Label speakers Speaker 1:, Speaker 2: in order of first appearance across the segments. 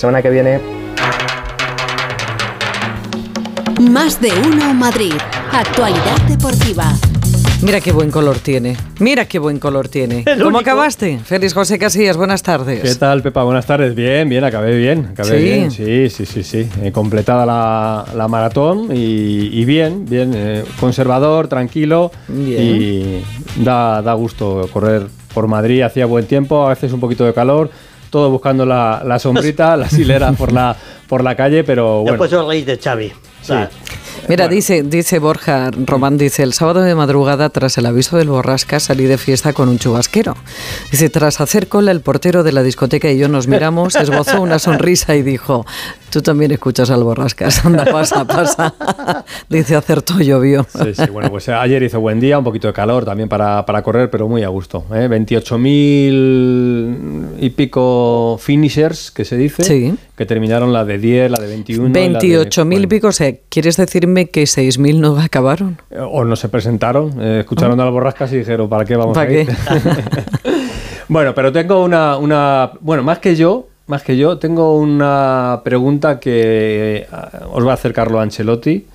Speaker 1: semana que viene.
Speaker 2: Más de uno Madrid. Actualidad deportiva.
Speaker 3: Mira qué buen color tiene. Mira qué buen color tiene. ¿Cómo acabaste? Félix José Casillas, buenas tardes.
Speaker 4: ¿Qué tal, Pepa? Buenas tardes. Bien, bien, acabé bien. Acabé ¿Sí? bien. Sí, sí, sí, sí. He completada la, maratón y, bien, bien. Eh, conservador, tranquilo. Y da, da gusto correr por Madrid. Hacía buen tiempo, a veces un poquito de calor todo buscando la, la sombrita, las hileras por la, por la calle, pero bueno.
Speaker 5: Después os reís de Xavi.
Speaker 3: Sí. Mira, dice, dice Borja Román, dice, el sábado de madrugada, tras el aviso del borrasca, salí de fiesta con un chubasquero. Dice, tras hacer cola, el portero de la discoteca y yo nos miramos, esbozó una sonrisa y dijo, tú también escuchas al borrascas, anda, pasa, pasa. dice, acertó, llovió.
Speaker 4: sí, sí, bueno, pues ayer hizo buen día, un poquito de calor también para, para correr, pero muy a gusto. ¿eh? 28.000 y pico finishers, que se dice, que terminaron la de 10, la de 21.
Speaker 3: 28.000 y pico, o sea, ¿quieres decirme que 6.000 no acabaron?
Speaker 4: Eh, o no se presentaron, eh, escucharon a las borrascas y dijeron, ¿para qué vamos a ir? bueno, pero tengo una, una, bueno, más que yo, más que yo, tengo una pregunta que eh, os va a hacer Carlo Ancelotti.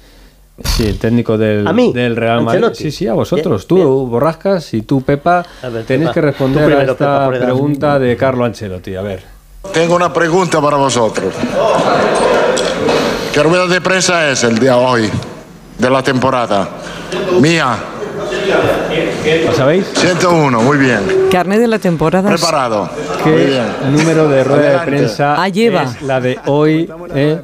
Speaker 4: Sí, el técnico del, del Real Madrid. Sí, sí, a vosotros. tú, Borrascas, y tú, Pepa, tenéis que responder a esta pregunta de Carlo Ancelotti. A ver.
Speaker 6: Tengo una pregunta para vosotros. ¿Qué rueda de prensa es el día hoy de la temporada? Mía.
Speaker 4: ¿Lo sabéis?
Speaker 6: 101, muy bien.
Speaker 3: Carne de la temporada.
Speaker 6: Preparado.
Speaker 4: ¿Qué número de rueda de prensa ah, lleva. es la de hoy eh,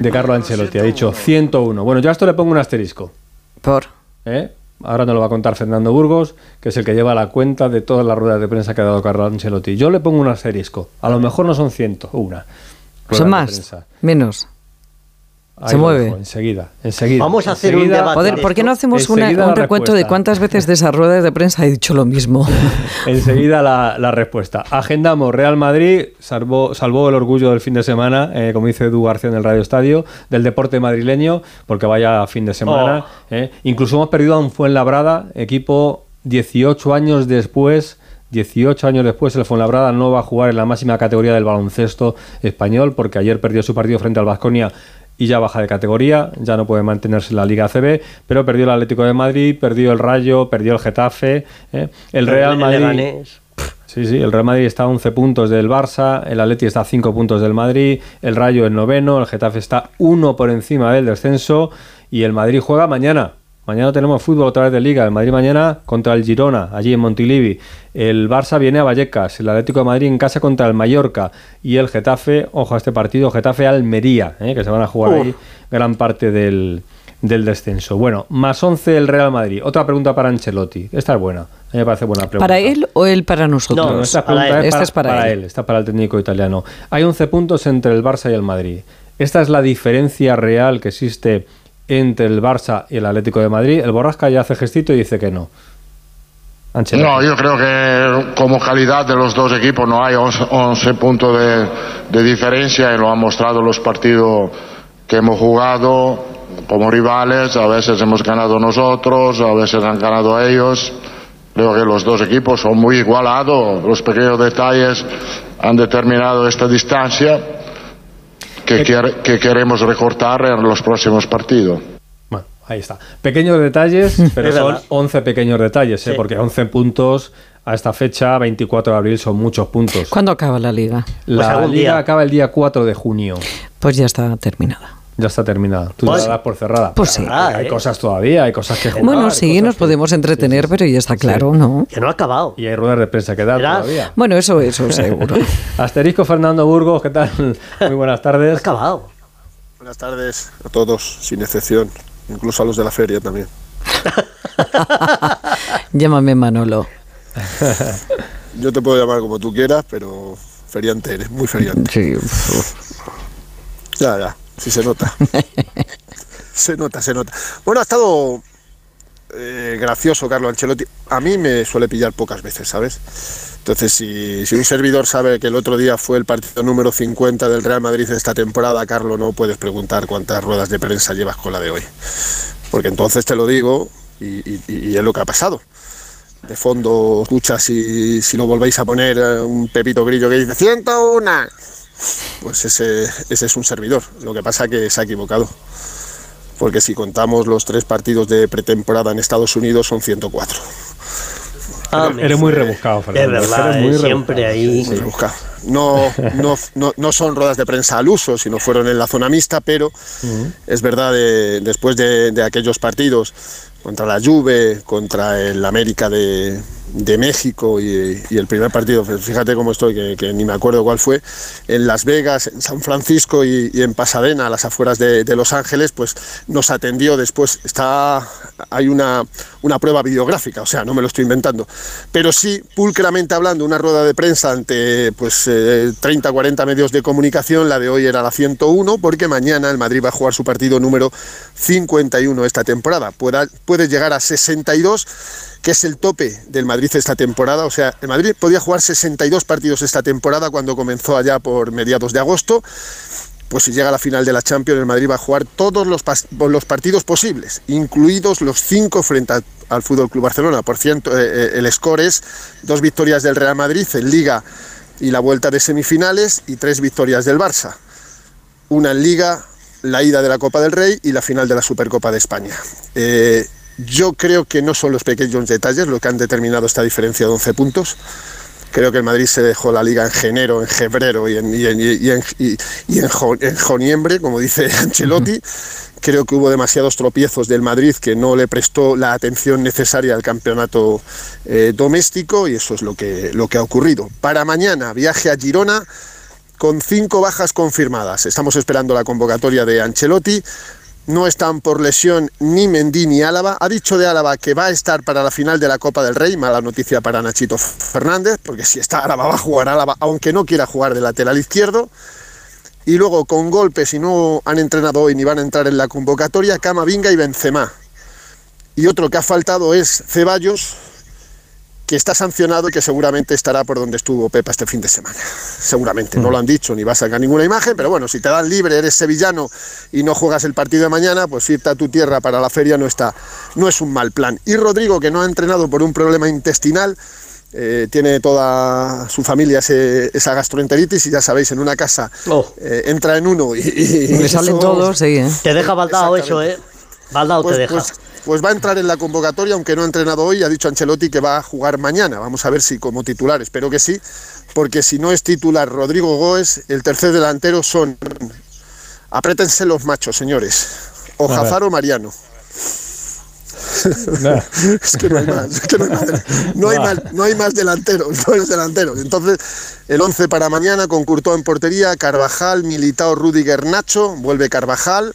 Speaker 4: de Carlo Ancelotti? Ha dicho 101. Bueno, yo a esto le pongo un asterisco.
Speaker 3: ¿Por?
Speaker 4: ¿Eh? Ahora nos lo va a contar Fernando Burgos, que es el que lleva la cuenta de todas las ruedas de prensa que ha dado Carlo Ancelotti. Yo le pongo un asterisco. A lo mejor no son 101.
Speaker 3: Son más, menos se mueve.
Speaker 4: enseguida, enseguida.
Speaker 5: Vamos a hacer un debate.
Speaker 3: ¿por qué no hacemos un recuento de cuántas veces de esas ruedas de prensa he dicho lo mismo?
Speaker 4: enseguida la, respuesta. Agendamos Real Madrid, salvó, salvó el orgullo del fin de semana, eh, como dice Edu García en el Radio Estadio, del deporte madrileño, porque vaya fin de semana. Oh. Eh. Incluso hemos perdido a un Fuenlabrada, equipo 18 años después 18 años después, el Fuenlabrada no va a jugar en la máxima categoría del baloncesto español porque ayer perdió su partido frente al Vasconia y ya baja de categoría, ya no puede mantenerse en la Liga CB, pero perdió el Atlético de Madrid, perdió el Rayo, perdió el Getafe, ¿eh? el Real Madrid. Sí, sí, el Real Madrid está a 11 puntos del Barça, el Atleti está a 5 puntos del Madrid, el Rayo en noveno, el Getafe está uno por encima del descenso y el Madrid juega mañana Mañana tenemos fútbol otra vez de Liga. El Madrid mañana contra el Girona, allí en Montilivi. El Barça viene a Vallecas. El Atlético de Madrid en casa contra el Mallorca. Y el Getafe, ojo a este partido, Getafe-Almería, ¿eh? que se van a jugar ahí gran parte del, descenso. Bueno, más 11 el Real Madrid. Otra pregunta para Ancelotti. Esta es buena. A mí me parece buena pregunta.
Speaker 3: ¿Para él o él para nosotros?
Speaker 4: No, esta pregunta es, para, él. Está para el técnico italiano. Hay 11 puntos entre el Barça y el Madrid. Esta es la diferencia real que existe entre el Barça y el Atlético de Madrid. El Borrasca ya hace gestito y dice que no.
Speaker 6: No, yo creo que como calidad de los dos equipos no hay 11, puntos de, diferencia y lo han mostrado los partidos que hemos jugado como rivales. A veces hemos ganado nosotros, a veces han ganado ellos. Creo que los dos equipos son muy igualados. Los pequeños detalles han determinado esta distancia que, queremos recortar en los próximos partidos.
Speaker 4: Bueno, ahí está. Pequeños detalles, pero son 11 pequeños detalles, ¿eh? porque 11 puntos a esta fecha, 24 de abril, son muchos puntos.
Speaker 3: ¿Cuándo acaba la liga?
Speaker 4: La pues liga acaba el día 4 de junio.
Speaker 3: Pues ya está terminada.
Speaker 4: Ya está terminada. Tú pues, la das por cerrada.
Speaker 3: Pues sí.
Speaker 4: hay ¿eh? cosas todavía, hay cosas que jugar.
Speaker 3: Bueno, sí, nos podemos entretener, pero ya está claro, ¿no?
Speaker 5: Que no ha acabado.
Speaker 4: Y hay ruedas de prensa que dar todavía.
Speaker 3: Bueno, eso, eso seguro.
Speaker 4: Asterisco Fernando Burgos, ¿qué tal? Muy buenas tardes.
Speaker 5: Ha acabado.
Speaker 7: Buenas tardes a todos, sin excepción, incluso a los de la feria también.
Speaker 3: Llámame Manolo.
Speaker 7: Yo te puedo llamar como tú quieras, pero feriante eres, muy feriante.
Speaker 3: Sí.
Speaker 7: Ya, ya. Sí, se nota. se nota, se nota. Bueno, ha estado eh, gracioso Carlo Ancelotti. A mí me suele pillar pocas veces, ¿sabes? Entonces, si, si, un servidor sabe que el otro día fue el partido número 50 del Real Madrid esta temporada, Carlo, no puedes preguntar cuántas ruedas de prensa llevas con la de hoy. Porque entonces te lo digo y, es lo que ha pasado. De fondo escuchas si, si lo volvéis a poner eh, un Pepito Grillo que dice 101 pues ese, ese es un servidor. Lo que pasa que se ha equivocado. Porque si contamos los tres partidos de pretemporada en Estados Unidos son 104.
Speaker 4: Ah, eres muy rebuscado, Fernando.
Speaker 5: Es verdad,
Speaker 4: muy
Speaker 5: siempre ahí.
Speaker 7: No, no, no, no, son ruedas de prensa al uso, sino fueron en la zona mixta, pero es verdad, después de, de, aquellos partidos contra la Juve, contra el América de, de México y, el primer partido, fíjate cómo estoy, que, ni me acuerdo cuál fue, en Las Vegas, en San Francisco y, en Pasadena, a las afueras de, Los Ángeles, pues nos atendió después. Está, hay una, una prueba videográfica, o sea, no me lo estoy inventando, pero sí, pulcramente hablando, una rueda de prensa ante pues 30, eh, 40 medios de comunicación, la de hoy era la 101, porque mañana el Madrid va a jugar su partido número 51 esta temporada. Puede, puede llegar a 62 que es el tope del Madrid esta temporada. O sea, el Madrid podía jugar 62 partidos esta temporada cuando comenzó allá por mediados de agosto. Pues si llega a la final de la Champions, el Madrid va a jugar todos los, los partidos posibles, incluidos los cinco frente al Fútbol Club Barcelona. Por cierto, eh, eh, el score es dos victorias del Real Madrid en Liga y la vuelta de semifinales y tres victorias del Barça. Una en Liga, la ida de la Copa del Rey y la final de la Supercopa de España. Eh, yo creo que no son los pequeños detalles lo que han determinado esta diferencia de 11 puntos. Creo que el Madrid se dejó la liga en enero, en febrero y en, y en, joniembre, como dice Ancelotti. Creo que hubo demasiados tropiezos del Madrid que no le prestó la atención necesaria al campeonato eh, doméstico y eso es lo que, lo que ha ocurrido. Para mañana, viaje a Girona con cinco bajas confirmadas. Estamos esperando la convocatoria de Ancelotti no están por lesión ni Mendy ni Álava. Ha dicho de Álava que va a estar para la final de la Copa del Rey, mala noticia para Nachito Fernández, porque si está Álava va a jugar Álava, aunque no quiera jugar de lateral izquierdo. Y luego con golpes, si no han entrenado hoy ni van a entrar en la convocatoria, Camavinga y Benzema. Y otro que ha faltado es Ceballos, que está sancionado y que seguramente estará por donde estuvo Pepa este fin de semana. Seguramente, no lo han dicho ni va a sacar ninguna imagen, pero bueno, si te dan libre, eres sevillano y no juegas el partido de mañana, pues irte a tu tierra para la feria no, está, no es un mal plan. Y Rodrigo, que no ha entrenado por un problema intestinal, eh, tiene toda su familia esa gastroenteritis y ya sabéis, en una casa oh. eh, entra en uno y,
Speaker 3: le salen todos, sí, ¿eh?
Speaker 5: Te deja baldado eso, ¿eh? Baldado te pues, deja.
Speaker 7: Pues, pues va a entrar en la convocatoria, aunque no ha entrenado hoy, ha dicho Ancelotti que va a jugar mañana. Vamos a ver si como titular, espero que sí, porque si no es titular Rodrigo Goes, el tercer delantero son. Aprétense los machos, señores. O o Mariano. es que no hay más, no hay más, no hay más, delanteros, no delanteros. Entonces, el 11 para mañana con Courtois en portería, Carvajal, Militao, Rudiger, Nacho, vuelve Carvajal,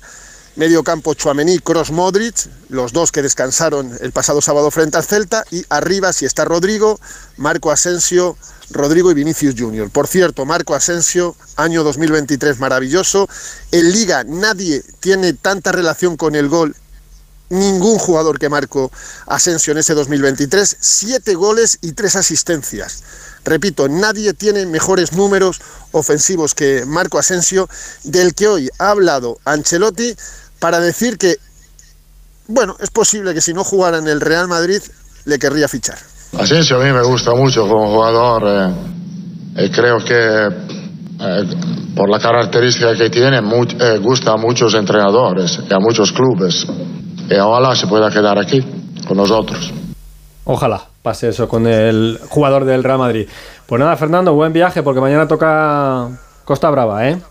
Speaker 7: medio campo Chuamení, Cross Modric, los dos que descansaron el pasado sábado frente al Celta, y arriba, si está Rodrigo, Marco Asensio, Rodrigo y Vinicius Junior. Por cierto, Marco Asensio, año 2023 maravilloso. En Liga nadie tiene tanta relación con el gol, ningún jugador que Marco Asensio en ese 2023, siete goles y tres asistencias. Repito, nadie tiene mejores números ofensivos que Marco Asensio, del que hoy ha hablado Ancelotti para decir que, bueno, es posible que si no jugara en el Real Madrid le querría fichar.
Speaker 6: Asensio a mí me gusta mucho como jugador eh, y creo que eh, por la característica que tiene eh, gusta a muchos entrenadores y a muchos clubes y ojalá se pueda quedar aquí con nosotros.
Speaker 4: Ojalá pase eso con el jugador del Real Madrid. Pues nada, Fernando, buen viaje porque mañana toca Costa Brava, ¿eh?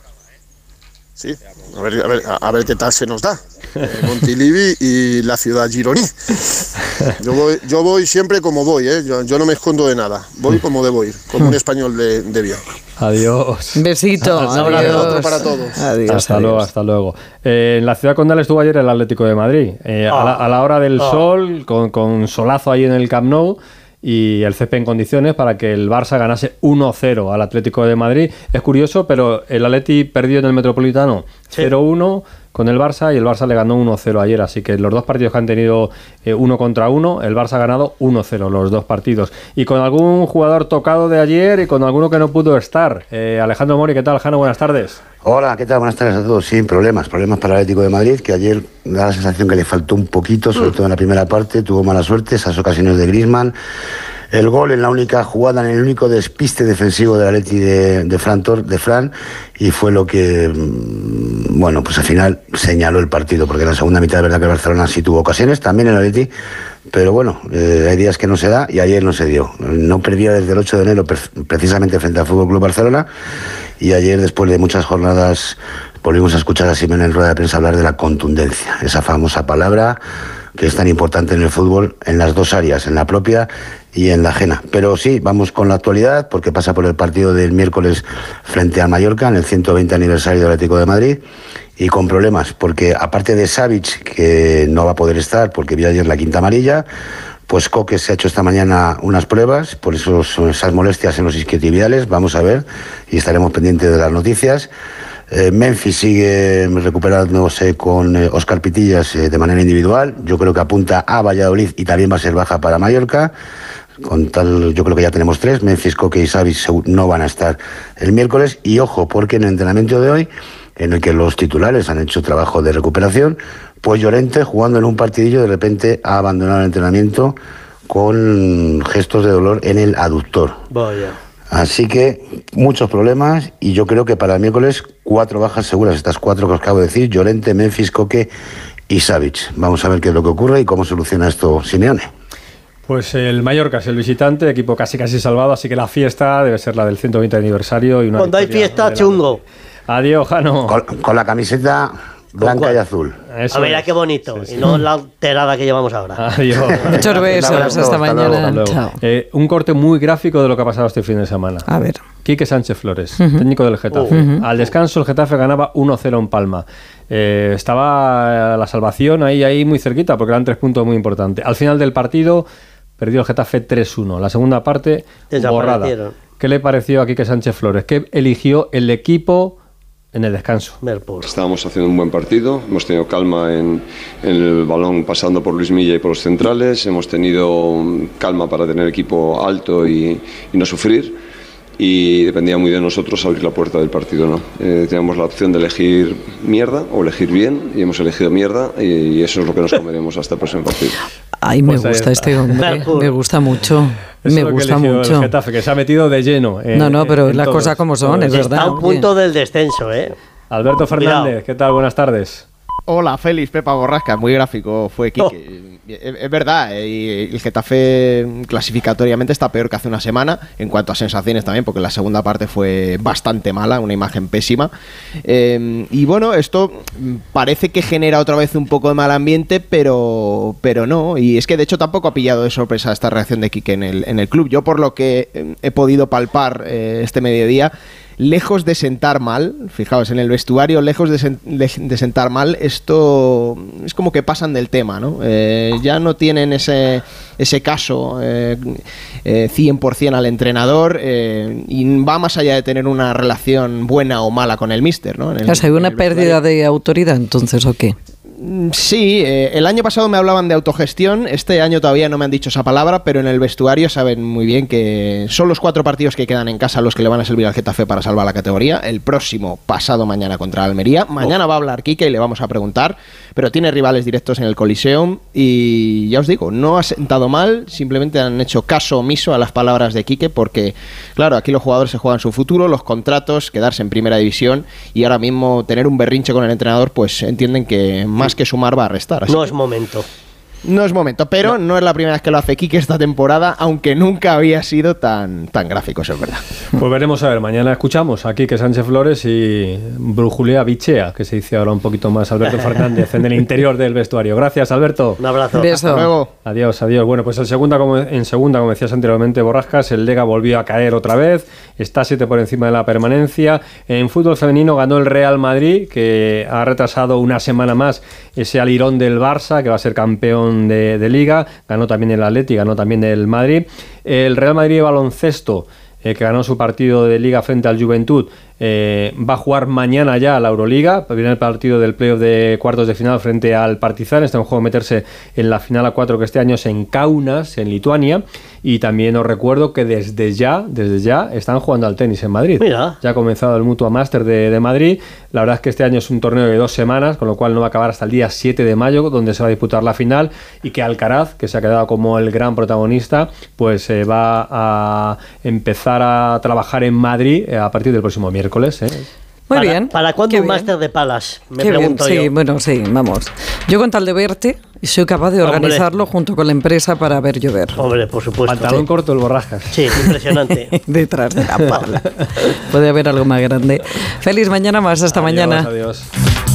Speaker 7: Sí, a ver, a ver, a ver qué tal se nos da. Eh, Montilivi y la ciudad gironí. Yo voy, yo voy siempre como voy, ¿eh? yo, no me escondo de nada. Voy como debo ir, como un español de, de bien.
Speaker 4: Adiós.
Speaker 3: Besito.
Speaker 7: Adiós. para todos.
Speaker 4: Adiós, hasta luego, hasta luego. Eh, en la ciudad condal estuvo ayer el Atlético de Madrid. Eh, a, la, hora del ah. sol, con, con solazo ahí en el Camp Nou y el CP en condiciones para que el Barça ganase 1-0 al Atlético de Madrid. Es curioso, pero el Atleti perdió en el Metropolitano 0-1 con el Barça y el Barça le ganó 1-0 ayer. Así que los dos partidos que han tenido eh, uno contra uno, el Barça ha ganado 1-0 los dos partidos. Y con algún jugador tocado de ayer y con alguno que no pudo estar. Eh, Alejandro Mori, ¿qué tal, Jano? Buenas tardes.
Speaker 1: Hola, ¿qué tal? Buenas tardes a todos. Sin problemas, problemas para el Atlético de Madrid, que ayer da la sensación que le faltó un poquito, sobre mm. todo en la primera parte, tuvo mala suerte, esas ocasiones de Grisman. el gol en la única jugada, en el único despiste defensivo de la Leti de, de, Fran de Fran y fue lo que, mm, bueno, pues al final señaló el partido, porque en la segunda mitad de verdad que Barcelona sí tuvo ocasiones, también en la Leti, pero bueno, eh, hay días que no se da y ayer no se dio. No perdía desde el 8 de enero precisamente frente al Fútbol Club Barcelona y ayer después de muchas jornadas volvimos a escuchar a Simón en rueda de prensa hablar de la contundencia, esa famosa palabra que es tan importante en el fútbol en las dos áreas, en la propia y en la ajena. Pero sí, vamos con la actualidad porque pasa por el partido del miércoles frente a Mallorca en el 120 aniversario del Atlético de Madrid y con problemas porque aparte de Savic que no va a poder estar porque vio ayer la quinta amarilla, pues Coque se ha hecho esta mañana unas pruebas, por eso esas molestias en los isquiotibiales, vamos a ver y estaremos pendientes de las noticias. Eh, Memphis sigue recuperándose con Oscar eh, Pitillas eh, de manera individual. Yo creo que apunta a Valladolid y también va a ser baja para Mallorca. Con tal, yo creo que ya tenemos tres. Memphis, Coque y Savis no van a estar el miércoles. Y ojo, porque en el entrenamiento de hoy, en el que los titulares han hecho trabajo de recuperación, pues Llorente, jugando en un partidillo, de repente ha abandonado el entrenamiento con gestos de dolor en el aductor.
Speaker 5: Vaya.
Speaker 1: Así que muchos problemas y yo creo que para el miércoles cuatro bajas seguras, estas cuatro que os acabo de decir, Llorente, Memphis, Coque y Savic. Vamos a ver qué es lo que ocurre y cómo soluciona esto Simeone.
Speaker 4: Pues el Mallorca es el visitante, equipo casi casi salvado, así que la fiesta debe ser la del 120 aniversario. Y una
Speaker 5: Cuando hay fiesta, chungo.
Speaker 4: Adiós, Jano.
Speaker 1: con la camiseta Blanca y azul.
Speaker 5: a ver, qué bonito. Y no la alterada que llevamos ahora.
Speaker 3: Adiós. Muchos besos. Hasta mañana.
Speaker 4: Eh, un corte muy gráfico de lo que ha pasado este fin de semana.
Speaker 3: A ver.
Speaker 4: Quique Sánchez Flores, técnico del Getafe. Al descanso, el Getafe ganaba 1-0 en Palma. Eh, estaba la salvación ahí, ahí muy cerquita, porque eran tres puntos muy importantes. Al final del partido, perdió el Getafe 3-1. La segunda parte, borrada. ¿Qué le pareció a Quique Sánchez Flores? ¿Qué eligió el equipo? en el descanso.
Speaker 8: Estábamos haciendo un buen partido, hemos tenido calma en, el balón pasando por Luis Milla y por los centrales, hemos tenido calma para tener equipo alto y, no sufrir y dependía muy de nosotros abrir la puerta del partido. ¿no? Eh, teníamos la opción de elegir mierda o elegir bien y hemos elegido mierda y, eso es lo que nos comeremos hasta el próximo partido.
Speaker 3: Ay, me pues gusta este hombre, me gusta mucho. me gusta mucho.
Speaker 4: El Getafe, que se ha metido de lleno.
Speaker 3: no, no, pero las cosas como son, es verdad.
Speaker 5: Está a un punto del descenso, ¿eh?
Speaker 4: Alberto Fernández, ¿qué tal? Buenas tardes.
Speaker 9: Hola, Félix, Pepa Borrasca, muy gráfico fue Kike. Oh. Es, verdad, eh, el Getafe clasificatoriamente está peor que hace una semana, en cuanto a sensaciones también, porque la segunda parte fue bastante mala, una imagen pésima. Em, y bueno, esto parece que genera otra vez un poco de mal ambiente, pero, pero no. Y es que de hecho tampoco ha pillado de sorpresa esta reacción de Kike en el, en el club. Yo por lo que em, he podido palpar eh, este mediodía, lejos de sentar mal, fijaos, en el vestuario, lejos de, sentar mal, esto es como que pasan del tema, ¿no? Eh, ya no tienen ese, ese caso eh, 100% eh, al entrenador eh, y va más allá de tener una relación buena o mala con el mister, ¿no?
Speaker 3: ¿hay una pérdida de autoridad entonces o qué?
Speaker 9: Mm, sí, eh, el año pasado me hablaban de autogestión, este año todavía no me han dicho esa palabra, pero en el vestuario saben muy bien que son los cuatro partidos que quedan en casa los que le van a servir al Getafe para salvar la categoría. El próximo, pasado mañana contra Almería. Mañana va a hablar Kike y le vamos a preguntar, pero tiene rivales directos en el Coliseum y ya os digo, no ha sentado mal, simplemente han hecho caso omiso a las palabras de Quique porque, claro, aquí los jugadores se juegan su futuro, los contratos, quedarse en primera división y ahora mismo tener un berrinche con el entrenador, pues entienden que más que sumar va a restar.
Speaker 5: no es momento.
Speaker 9: No es momento, pero no. es la primera vez que lo hace Kike esta temporada, aunque nunca había sido tan, tan gráfico, eso es verdad.
Speaker 4: Pues veremos a ver, mañana escuchamos a Quique Sánchez Flores y Brujulea Bichea, que se dice ahora un poquito más Alberto Fernández en el interior del vestuario. Gracias, Alberto.
Speaker 5: Un abrazo.
Speaker 3: Hasta
Speaker 9: luego.
Speaker 4: Adiós, adiós. Bueno, pues en segunda, como, en segunda, como decías anteriormente, Borrascas, el Lega volvió a caer otra vez, está siete por encima de la permanencia. En fútbol femenino ganó el Real Madrid, que ha retrasado una semana más ese alirón del Barça, que va a ser campeón de, Liga, ganó también el Atleti, ganó también el Madrid. El Real Madrid de baloncesto, que ganó su partido de Liga frente al Juventud, eh, va a jugar mañana ya a la Euroliga, viene el partido del playoff de cuartos de final frente al Partizan, está en juego meterse en la final a cuatro que este año es en Kaunas, en Lituania, Y también os recuerdo que desde ya, desde ya, están jugando al tenis en Madrid.
Speaker 5: Mira.
Speaker 4: Ya ha comenzado el Mutua Master de, de Madrid. La verdad es que este año es un torneo de dos semanas, con lo cual no va a acabar hasta el día 7 de mayo, donde se va a disputar la final. Y que Alcaraz, que se ha quedado como el gran protagonista, pues eh, va a empezar a trabajar en Madrid eh, a partir del próximo miércoles. ¿eh?
Speaker 3: Muy
Speaker 5: ¿Para,
Speaker 3: bien.
Speaker 5: ¿Para cuándo
Speaker 3: Qué
Speaker 5: un
Speaker 3: bien.
Speaker 5: máster de palas? Me
Speaker 3: Qué bien,
Speaker 5: pregunto
Speaker 3: sí,
Speaker 5: yo.
Speaker 3: bueno, sí, vamos. Yo con tal de verte, soy capaz de
Speaker 5: Hombre.
Speaker 3: organizarlo junto con la empresa para ver llover.
Speaker 5: Hombre, por supuesto.
Speaker 4: Pantalón corto, el borrascas.
Speaker 5: Sí, impresionante.
Speaker 3: Detrás de la pala. Puede haber algo más grande. Feliz mañana más. Hasta mañana.
Speaker 4: Adiós, adiós.